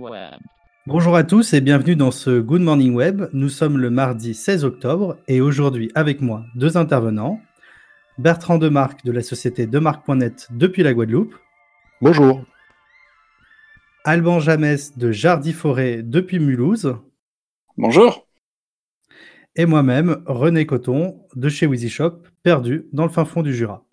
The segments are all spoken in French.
Web. Bonjour à tous et bienvenue dans ce Good Morning Web. Nous sommes le mardi 16 octobre et aujourd'hui avec moi deux intervenants. Bertrand Demarque de la société Demarque.net depuis la Guadeloupe. Bonjour. Alban Jamès de Jardy Forêt depuis Mulhouse. Bonjour. Et moi-même, René Coton de chez Wheezy Shop, perdu dans le fin fond du Jura.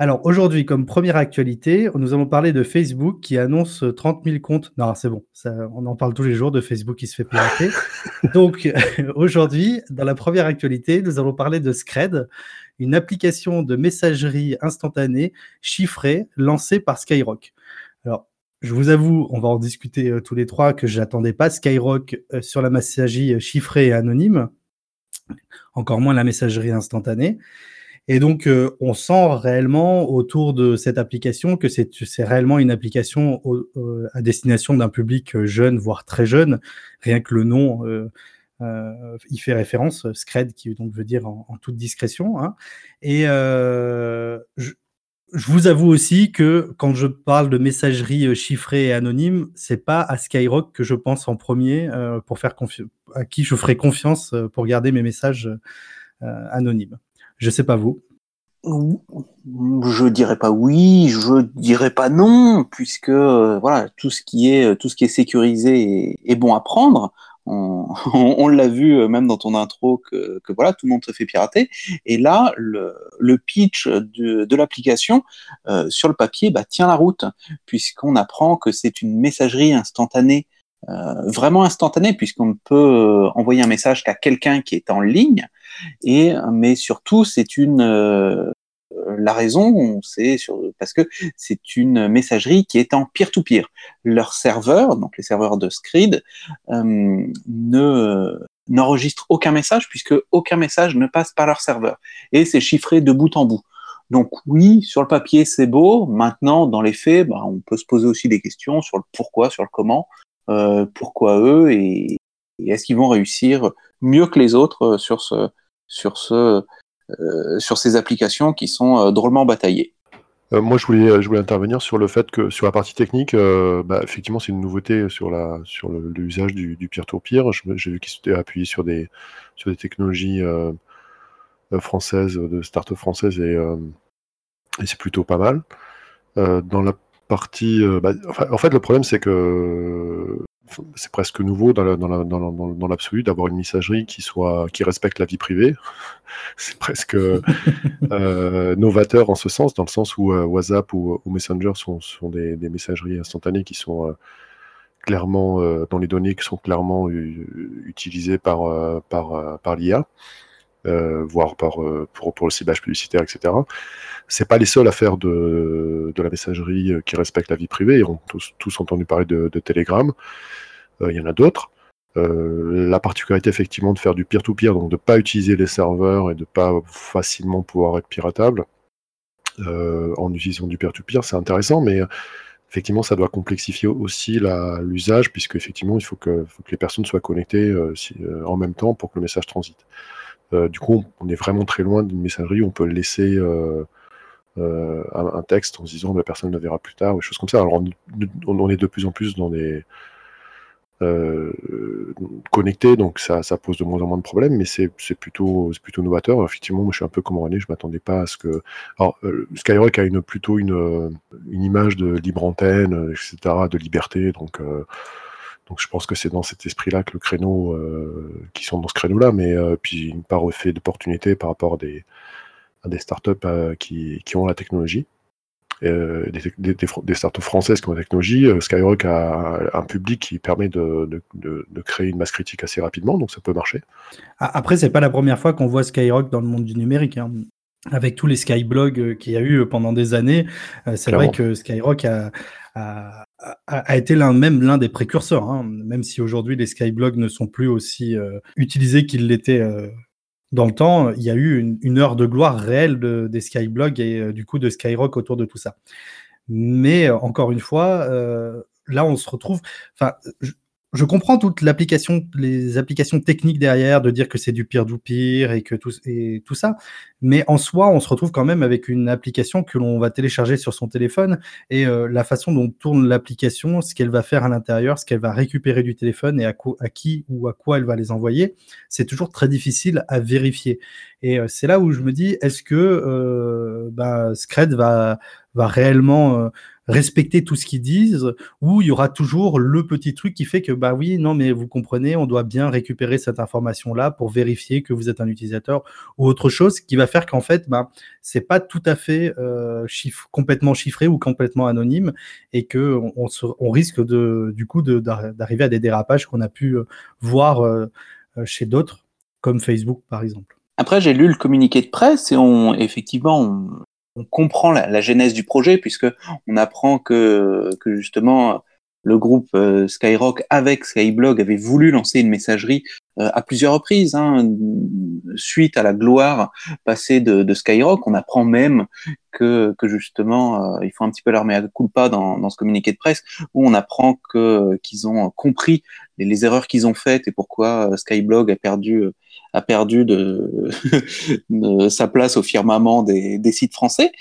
Alors aujourd'hui, comme première actualité, nous allons parler de Facebook qui annonce 30 000 comptes. Non, c'est bon, ça, on en parle tous les jours de Facebook qui se fait pirater. Donc aujourd'hui, dans la première actualité, nous allons parler de Scred, une application de messagerie instantanée chiffrée lancée par Skyrock. Alors, je vous avoue, on va en discuter euh, tous les trois, que j'attendais pas Skyrock euh, sur la messagerie chiffrée et anonyme, encore moins la messagerie instantanée. Et donc, euh, on sent réellement autour de cette application que c'est réellement une application euh, à destination d'un public euh, jeune, voire très jeune. Rien que le nom y fait référence, Scred, qui donc veut dire en, toute discrétion. Hein. Et je, vous avoue aussi que quand je parle de messagerie chiffrée et anonyme, c'est pas à Skyrock que je pense en premier pour faire à qui je ferai confiance pour garder mes messages anonymes. Je sais pas vous. Je dirais pas oui, je dirais pas non, puisque euh, voilà tout ce qui est tout ce qui est sécurisé est, bon à prendre. On, l'a vu euh, même dans ton intro que, voilà tout le monde se fait pirater. Et là, le, pitch de, l'application euh, sur le papier bah, tient la route, puisqu'on apprend que c'est une messagerie instantanée vraiment instantanée, puisqu'on ne peut envoyer un message qu'à quelqu'un qui est en ligne. Et mais surtout, c'est une euh, la raison, c'est parce que c'est une messagerie qui est en peer-to-peer. Leurs serveurs, donc les serveurs de Screed, euh, ne n'enregistrent aucun message puisque aucun message ne passe par leur serveur et c'est chiffré de bout en bout. Donc oui, sur le papier c'est beau. Maintenant, dans les faits, bah, on peut se poser aussi des questions sur le pourquoi, sur le comment, euh, pourquoi eux et, est-ce qu'ils vont réussir mieux que les autres ce, euh, sur ces applications qui sont euh, drôlement bataillées. Euh, moi, je voulais, intervenir sur le fait que sur la partie technique, bah, effectivement, c'est une nouveauté sur l'usage du, du peer-to-peer. J'ai vu qu'il s'était appuyé sur des sur des technologies françaises, de start-up françaises, et, et c'est plutôt pas mal. dans la partie, bah, en fait, le problème, c'est que c'est presque nouveau dans, l'absolu d'avoir une messagerie qui soit qui respecte la vie privée. c'est presque euh, novateur en ce sens, dans le sens où euh, WhatsApp ou, Messenger sont, des, messageries instantanées qui sont euh, clairement dans les données qui sont clairement utilisées par par l'IA. Voire par, pour, le ciblage publicitaire, etc. C'est pas les seuls à faire de, la messagerie qui respecte la vie privée. Ils ont tous, entendu parler de, Telegram. Euh, il y en a d'autres. Euh, la particularité effectivement de faire du peer-to-peer, donc de ne pas utiliser les serveurs et de ne pas facilement pouvoir être piratable euh, en utilisant du peer-to-peer, c'est intéressant, mais effectivement, ça doit complexifier aussi l'usage, puisque effectivement, il faut que, les personnes soient connectées en même temps pour que le message transite. Du coup, on est vraiment très loin d'une messagerie on peut laisser un, texte en se disant la personne le verra plus tard, ou des choses comme ça. Alors, on, est de plus en plus dans des euh, connecté, donc ça, pose de moins en moins de problèmes, mais c'est plutôt, novateur. Effectivement, moi je suis un peu comme René, je m'attendais pas à ce que. Alors, euh, Skyrock a une, plutôt une, euh, une image de libre antenne, etc., de liberté, donc. Donc je pense que c'est dans cet esprit-là que le créneau, qui sont dans ce créneau-là, mais puis une part au fait d'opportunité par rapport à des, à des startups qui, qui ont la technologie. Euh, des, des, startups françaises qui ont la technologie. Euh, Skyrock a un public qui permet de, créer une masse critique assez rapidement, donc ça peut marcher. Après, c'est pas la première fois qu'on voit Skyrock dans le monde du numérique. Hein. Avec tous les skyblogs euh, qu'il y a eu pendant des années, c'est vrai que Skyrock a, a, été l'un même l'un des précurseurs, hein. même si aujourd'hui les skyblogs ne sont plus aussi utilisés qu'ils l'étaient dans le temps, il y a eu une, heure de gloire réelle des Skyblogs et euh, du coup de Skyrock autour de tout ça. Mais euh, encore une fois, euh, là, on se retrouve. Enfin, je comprends toute l'application, les applications techniques derrière, de dire que c'est du pire du pire et que tout, et tout ça. Mais en soi, on se retrouve quand même avec une application que l'on va télécharger sur son téléphone et euh, la façon dont tourne l'application, ce qu'elle va faire à l'intérieur, ce qu'elle va récupérer du téléphone et à, qui ou à quoi elle va les envoyer, c'est toujours très difficile à vérifier. Et euh, c'est là où je me dis, est-ce que euh, bah, Scred va, va réellement respecter tout ce qu'ils disent, ou il y aura toujours le petit truc qui fait que, bah oui, non, mais vous comprenez, on doit bien récupérer cette information-là pour vérifier que vous êtes un utilisateur, ou autre chose qui va faire qu'en fait, bah, c'est pas tout à fait euh, complètement chiffré ou complètement anonyme, et que on, on, risque de, du coup d'arriver à des dérapages qu'on a pu euh, voir euh, chez d'autres, comme Facebook par exemple. Après, j'ai lu le communiqué de presse et on, effectivement, on, on comprend la, la, genèse du projet puisque on apprend que, que justement le groupe euh, Skyrock avec Skyblog avait voulu lancer une messagerie euh, à plusieurs reprises, hein, suite à la gloire passée de, de, Skyrock. On apprend même que, que justement, euh, ils font un petit peu leur mea culpa dans, dans ce communiqué de presse, où on apprend que qu'ils ont compris les, les erreurs qu'ils ont faites et pourquoi Skyblog a perdu a perdu de, sa place au firmament des, des sites français.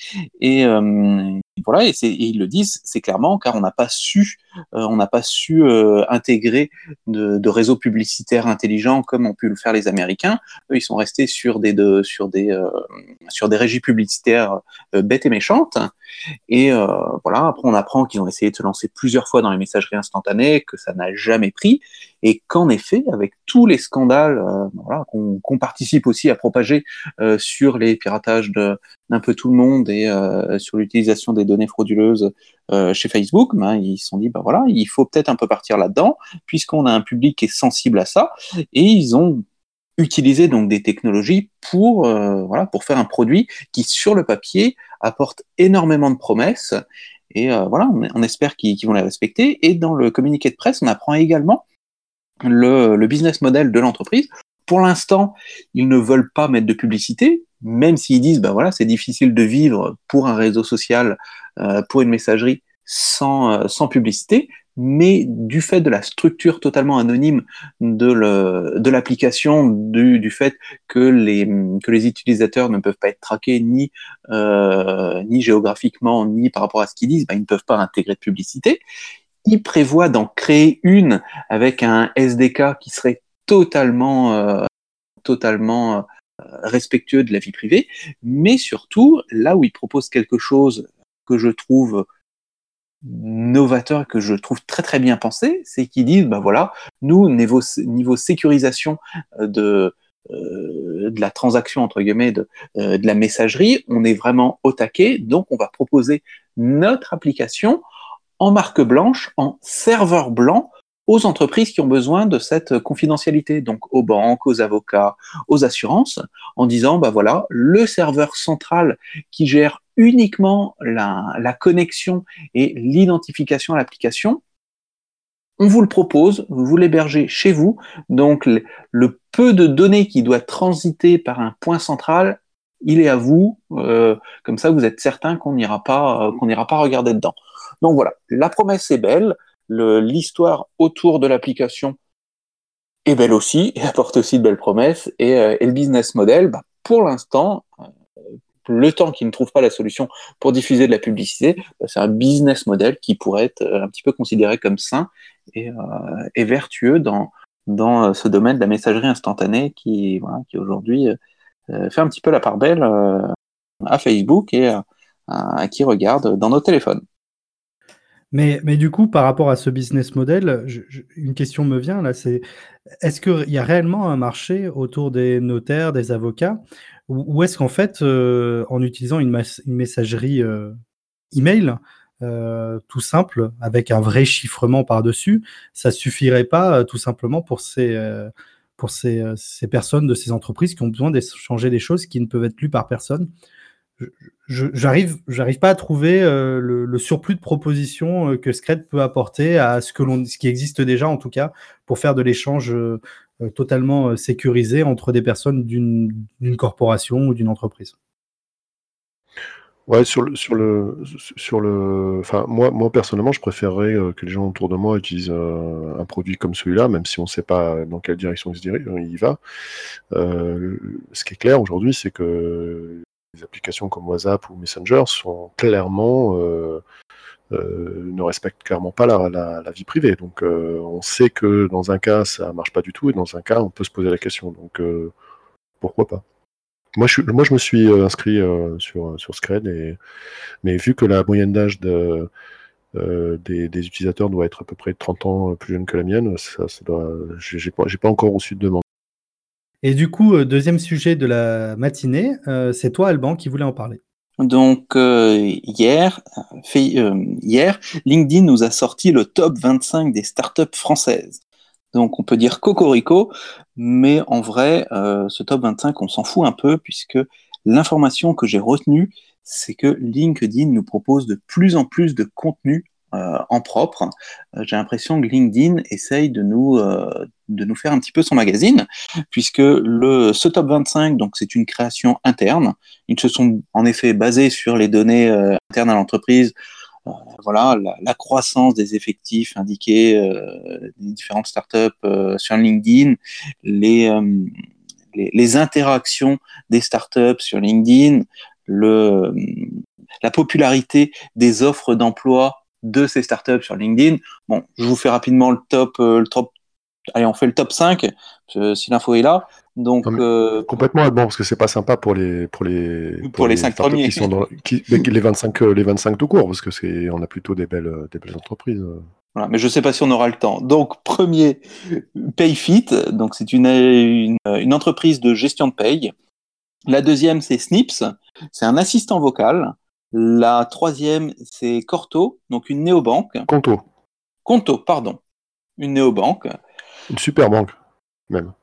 Et euh, voilà, et, ils le disent, c'est clairement car on n'a pas su, euh, on n'a pas su euh, intégrer de, de, réseaux publicitaires intelligents comme ont pu le faire les Américains. Eux, ils sont restés sur des de, sur des euh, sur des régies publicitaires bêtes et méchantes. Et voilà, après on apprend qu'ils ont essayé de se lancer plusieurs fois dans les messageries instantanées, que ça n'a jamais pris, et qu'en effet, avec tous les scandales voilà, qu'on qu participe aussi à propager sur les piratages d'un peu tout le monde et sur l'utilisation des données frauduleuses euh, chez Facebook, ben, ils se sont dit, ben voilà, il faut peut-être un peu partir là-dedans, puisqu'on a un public qui est sensible à ça, et ils ont utilisé donc des technologies pour euh, voilà pour faire un produit qui sur le papier apporte énormément de promesses. Et euh, voilà on, espère qu'ils qu vont les respecter. Et dans le communiqué de presse on apprend également le, le business model de l'entreprise. Pour l'instant ils ne veulent pas mettre de publicité même s'ils disent, ben voilà, c'est difficile de vivre pour un réseau social, euh, pour une messagerie sans, euh, sans publicité, mais du fait de la structure totalement anonyme de l'application, du, du fait que les, que les utilisateurs ne peuvent pas être traqués ni, euh, ni géographiquement, ni par rapport à ce qu'ils disent, ben, ils ne peuvent pas intégrer de publicité. Ils prévoient d'en créer une avec un SDK qui serait totalement, euh, totalement respectueux de la vie privée, mais surtout, là où il propose quelque chose que je trouve novateur, que je trouve très très bien pensé, c'est qu'ils disent, ben voilà, nous, niveau, sécurisation euh, de, euh, de la transaction, entre guillemets, de, euh, de la messagerie, on est vraiment au taquet, donc on va proposer notre application en marque blanche, en serveur blanc, aux entreprises qui ont besoin de cette confidentialité, donc aux banques, aux avocats, aux assurances, en disant, bah voilà, le serveur central qui gère uniquement la, connexion et l'identification à l'application, on vous le propose, vous l'hébergez chez vous, donc le, le, peu de données qui doit transiter par un point central, il est à vous, euh, comme ça vous êtes certain qu'on n'ira pas, euh, qu'on n'ira pas regarder dedans. Donc voilà, la promesse est belle, l'histoire autour de l'application est belle aussi et apporte aussi de belles promesses. Et, euh, et le business model, bah, pour l'instant, euh, le temps qu'ils ne trouvent pas la solution pour diffuser de la publicité, bah, c'est un business model qui pourrait être euh, un petit peu considéré comme sain et, euh, et vertueux dans, dans ce domaine de la messagerie instantanée qui, voilà, qui aujourd'hui euh, fait un petit peu la part belle à Facebook et à qui regarde dans nos téléphones. Mais, mais du coup, par rapport à ce business model, une question me vient là, c'est est-ce qu'il y a réellement un marché autour des notaires, des avocats, ou, est-ce qu'en fait, euh, en utilisant une, messagerie euh, email, euh, tout simple, avec un vrai chiffrement par-dessus, ça suffirait pas tout simplement pour ces, pour ces, ces personnes de ces entreprises qui ont besoin d'échanger des choses qui ne peuvent être lues par personne? J'arrive j'arrive pas à trouver euh, le, surplus de propositions euh, que Scred peut apporter à ce que l'on ce qui existe déjà en tout cas pour faire de l'échange euh, totalement sécurisé entre des personnes d'une corporation ou d'une entreprise. Ouais, sur le, sur le, sur le, enfin, moi, moi personnellement, je préférerais que les gens autour de moi utilisent un produit comme celui-là, même si on ne sait pas dans quelle direction il se dirige, il va. Ce qui est clair aujourd'hui, c'est que les applications comme WhatsApp ou Messenger sont clairement ne respectent clairement pas la, vie privée. Donc, on sait que dans un cas, ça marche pas du tout, et dans un cas, on peut se poser la question. Donc, pourquoi pas? Moi je, me suis euh, inscrit euh, sur, sur Scred, et, mais vu que la moyenne d'âge de, euh, des, utilisateurs doit être à peu près 30 ans plus jeune que la mienne, ça, ça doit, j'ai, pas, pas encore reçu de demande. Et du coup, deuxième sujet de la matinée, c'est toi, Alban, qui voulait en parler. Donc hier, hier, LinkedIn nous a sorti le top 25 des startups françaises. Donc on peut dire cocorico, mais en vrai, euh, ce top 25, on s'en fout un peu puisque l'information que j'ai retenue, c'est que LinkedIn nous propose de plus en plus de contenu euh, en propre. Euh, j'ai l'impression que LinkedIn essaye de nous, de nous faire un petit peu son magazine, puisque le, ce top 25, donc c'est une création interne. Ils se sont en effet basés sur les données internes à l'entreprise euh, voilà, la, croissance des effectifs indiqués euh, des différentes startups euh, sur LinkedIn, les, les, interactions des startups sur LinkedIn, le, la popularité des offres d'emploi de ces startups sur LinkedIn. Bon, je vous fais rapidement le top, le top. Allez, on fait le top 5, si l'info est là. Donc euh, complètement bon parce que c'est pas sympa pour les pour les pour, les, cinq premiers qui sont dans les 25 euh, les 25 tout court parce que c'est on a plutôt des belles des belles entreprises. Voilà, mais je sais pas si on aura le temps. Donc premier Payfit, donc c'est une, une, une entreprise de gestion de paye. La deuxième c'est Snips, c'est un assistant vocal. La troisième c'est Corto, donc une néobanque. Conto. Conto, pardon, une néobanque. Une super banque même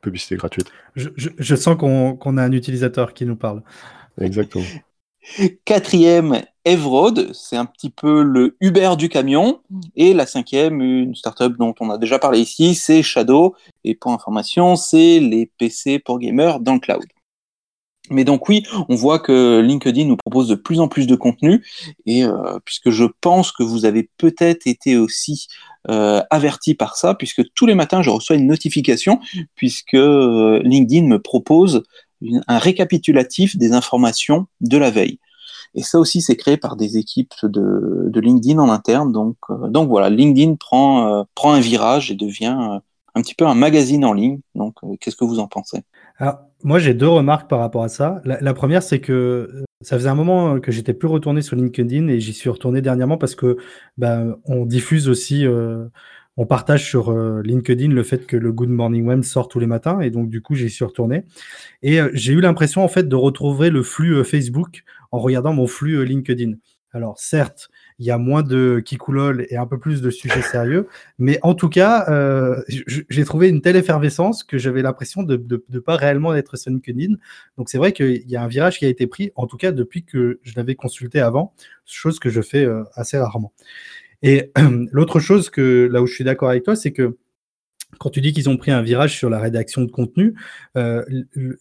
publicité gratuite. Je, sens qu'on a un utilisateur qui nous parle. Exactement. Quatrième, Evrod, c'est un petit peu le Uber du camion. Et la cinquième, une startup dont on a déjà parlé ici, c'est Shadow. Et pour information, c'est les PC pour gamers dans le cloud. Mais donc oui, on voit que LinkedIn nous propose de plus en plus de contenu et euh, puisque je pense que vous avez peut-être été aussi euh, averti par ça, puisque tous les matins je reçois une notification puisque euh, LinkedIn me propose un récapitulatif des informations de la veille. Et ça aussi, c'est créé par des équipes de, LinkedIn en interne. Donc, donc voilà, LinkedIn prend, prend un virage et devient un petit peu un magazine en ligne. Donc, qu'est-ce que vous en pensez? Alors, moi, j'ai deux remarques par rapport à ça. La, première, c'est que euh, ça faisait un moment que j'étais plus retourné sur LinkedIn et j'y suis retourné dernièrement parce que ben, on diffuse aussi, euh, on partage sur euh, LinkedIn le fait que le Good Morning Web sort tous les matins et donc du coup, j'y suis retourné. Et j'ai eu l'impression en fait de retrouver le flux Facebook en regardant mon flux LinkedIn. Alors certes, il y a moins de kikoulol et un peu plus de sujets sérieux. Mais en tout cas, euh, j'ai trouvé une telle effervescence que j'avais l'impression de ne pas réellement être sur LinkedIn. Donc c'est vrai qu'il y a un virage qui a été pris, en tout cas depuis que je l'avais consulté avant, chose que je fais euh, assez rarement. Et l'autre chose que là où je suis d'accord avec toi, c'est que quand tu dis qu'ils ont pris un virage sur la rédaction de contenu, euh,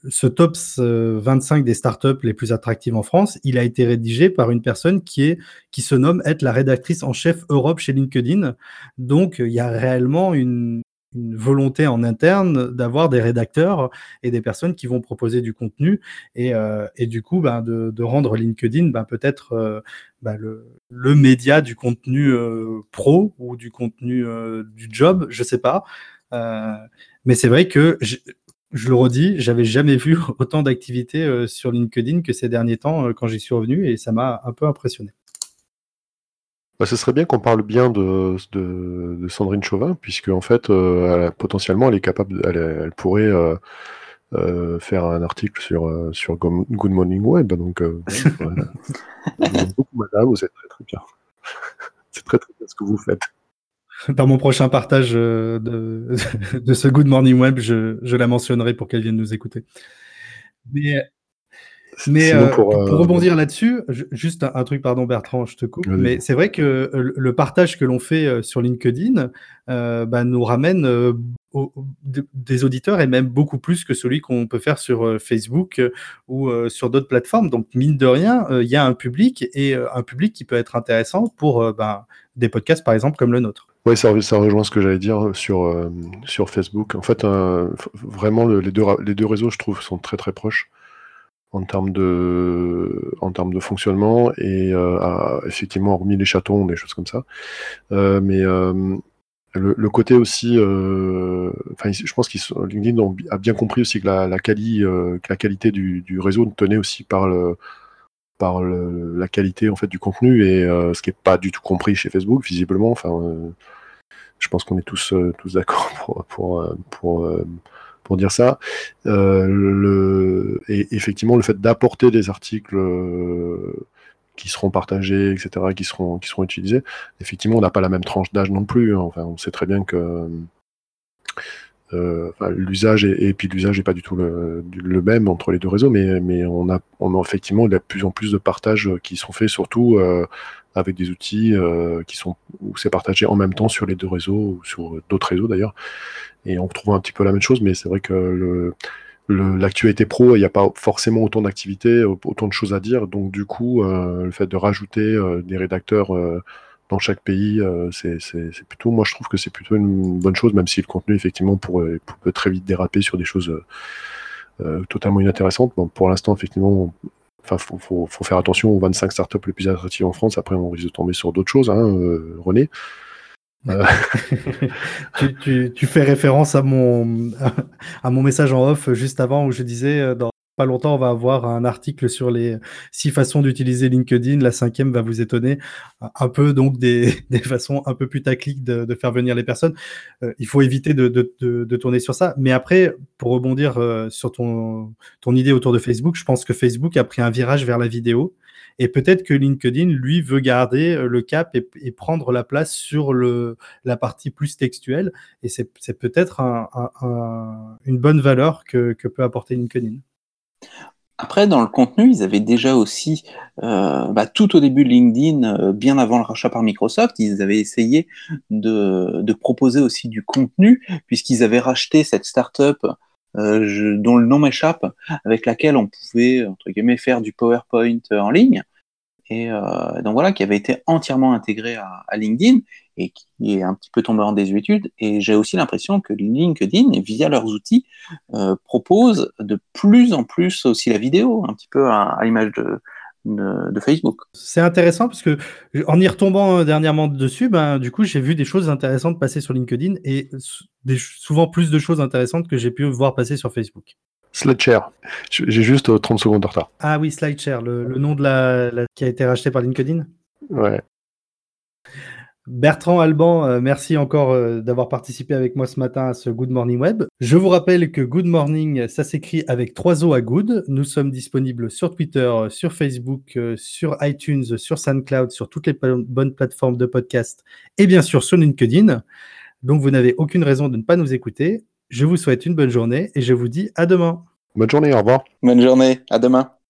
ce top 25 des startups les plus attractives en France, il a été rédigé par une personne qui, est, qui se nomme être la rédactrice en chef Europe chez LinkedIn. Donc, il y a réellement une, volonté en interne d'avoir des rédacteurs et des personnes qui vont proposer du contenu et, euh, du coup ben, de, rendre LinkedIn ben, peut-être euh, ben, le, média du contenu pro ou du contenu du job, je sais pas. Euh, mais c'est vrai que je, le redis, j'avais jamais vu autant d'activités euh, sur LinkedIn que ces derniers temps euh, quand j'y suis revenu et ça m'a un peu impressionné. Bah, ce serait bien qu'on parle bien de, de, Sandrine Chauvin, puisque en fait, potentiellement, elle est capable, elle, pourrait faire un article sur, sur Good Morning Web. Donc, beaucoup, madame, vous êtes très très bien. C'est très très bien ce que vous faites. Dans mon prochain partage euh, de, de, ce Good Morning Web, je, je la mentionnerai pour qu'elle vienne nous écouter. Mais pour, rebondir là-dessus, juste un, truc, pardon Bertrand, je te coupe, mais c'est vrai que le partage que l'on fait sur LinkedIn bah, nous ramène des auditeurs et même beaucoup plus que celui qu'on peut faire sur euh, Facebook euh, ou euh, sur d'autres plateformes. Donc, mine de rien, il y a un public et un public qui peut être intéressant pour ben, des podcasts, par exemple, comme le nôtre. Oui, ça, ça, rejoint ce que j'allais dire sur, sur Facebook. En fait, vraiment, les, deux, les deux réseaux, je trouve, sont très très proches en termes de, en termes de fonctionnement et effectivement, hormis les chatons, des choses comme ça. mais le, côté aussi, euh, je pense qu'ils LinkedIn a bien compris aussi que la, la, euh, que la qualité du, réseau tenait aussi par le, par la qualité en fait du contenu et euh, ce qui n'est pas du tout compris chez Facebook visiblement. Enfin, je pense qu'on est tous tous d'accord pour pour, pour dire ça. le, et effectivement, le fait d'apporter des articles qui seront partagés, etc., qui seront, qui seront utilisés. Effectivement, on n'a pas la même tranche d'âge non plus. Hein. Enfin, on sait très bien que euh, l'usage et, puis l'usage n'est pas du tout le, même entre les deux réseaux, mais, mais on, a, on a effectivement de plus en plus de partages qui sont faits, surtout euh, avec des outils euh, qui sont où c'est partagé en même temps sur les deux réseaux ou sur d'autres réseaux d'ailleurs. Et on retrouve un petit peu la même chose, mais c'est vrai que l'actualité pro, il n'y a pas forcément autant d'activités, autant de choses à dire. Donc du coup, le fait de rajouter des rédacteurs dans chaque pays, c'est plutôt, moi je trouve que c'est plutôt une bonne chose, même si le contenu effectivement pourrait, peut très vite déraper sur des choses totalement inintéressantes. Bon, pour l'instant, effectivement, enfin, faut, faut, faut, faire attention aux 25 startups les plus attractives en France. Après, on risque de tomber sur d'autres choses, hein, René. Euh. tu, fais référence à mon, à mon message en off juste avant où je disais euh, dans pas longtemps on va avoir un article sur les six façons d'utiliser LinkedIn. La cinquième va vous étonner un peu donc des, façons un peu plus tacliques de, faire venir les personnes. Euh, il faut éviter de, tourner sur ça. Mais après, pour rebondir sur ton, ton idée autour de Facebook, je pense que Facebook a pris un virage vers la vidéo. Et peut-être que LinkedIn, lui, veut garder euh, le cap et, prendre la place sur le, la partie plus textuelle. Et c'est peut-être une bonne valeur que, peut apporter LinkedIn. Après, dans le contenu, ils avaient déjà aussi, euh, bah, tout au début de LinkedIn, euh, bien avant le rachat par Microsoft, ils avaient essayé de, proposer aussi du contenu, puisqu'ils avaient racheté cette startup euh, dont le nom m'échappe, avec laquelle on pouvait, entre guillemets, faire du PowerPoint en ligne et euh, donc voilà, qui avait été entièrement intégré à, LinkedIn et qui est un petit peu tombé en désuétude. Et j'ai aussi l'impression que LinkedIn, via leurs outils, euh, propose de plus en plus aussi la vidéo, un petit peu à, l'image de, Facebook. C'est intéressant parce que en y retombant euh, dernièrement dessus, ben, du coup, j'ai vu des choses intéressantes passer sur LinkedIn et souvent plus de choses intéressantes que j'ai pu voir passer sur Facebook. SlideShare. J'ai juste 30 euh, secondes de retard. Ah oui, SlideShare, le, le nom de la, qui a été racheté par LinkedIn Ouais. Bertrand Alban, euh, merci encore euh, d'avoir participé avec moi ce matin à ce Good Morning Web. Je vous rappelle que Good Morning, ça s'écrit avec trois O à Good. Nous sommes disponibles sur Twitter, sur Facebook, sur iTunes, sur SoundCloud, sur toutes les bonnes plateformes de podcast et bien sûr sur LinkedIn. Donc vous n'avez aucune raison de ne pas nous écouter. Je vous souhaite une bonne journée et je vous dis à demain. Bonne journée, au revoir. Bonne journée, à demain.